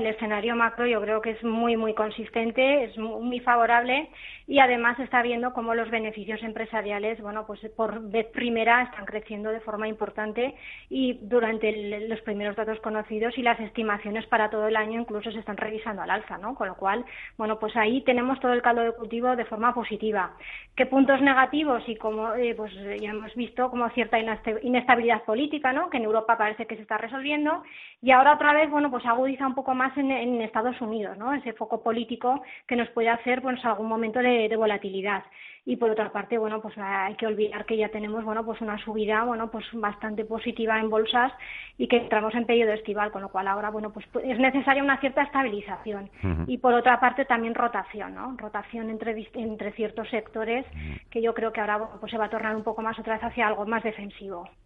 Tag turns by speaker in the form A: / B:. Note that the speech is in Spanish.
A: El escenario macro yo creo que es muy, muy consistente, es muy favorable y además está viendo cómo los beneficios empresariales, bueno, pues por vez primera están creciendo de forma importante y durante los primeros datos conocidos y las estimaciones para todo el año incluso se están revisando al alza, ¿no? Con lo cual, bueno, pues ahí tenemos todo el caldo de cultivo de forma positiva. ¿Qué puntos negativos? Y como, eh, pues ya hemos visto como cierta inestabilidad política, ¿no? Que en Europa parece que se está resolviendo y ahora otra vez, bueno, pues agudiza un poco más en, Estados Unidos, ¿no? Ese foco político que nos puede hacer, pues, algún momento de, volatilidad. Y por otra parte, bueno, pues hay que olvidar que ya tenemos, bueno, pues una subida, bueno, pues bastante positiva en bolsas y que entramos en periodo estival, con lo cual ahora, bueno, pues es necesaria una cierta estabilización. Y por otra parte también rotación, ¿no? Rotación entre, entre ciertos sectores que yo creo que ahora, pues se va a tornar un poco más otra vez hacia algo más defensivo.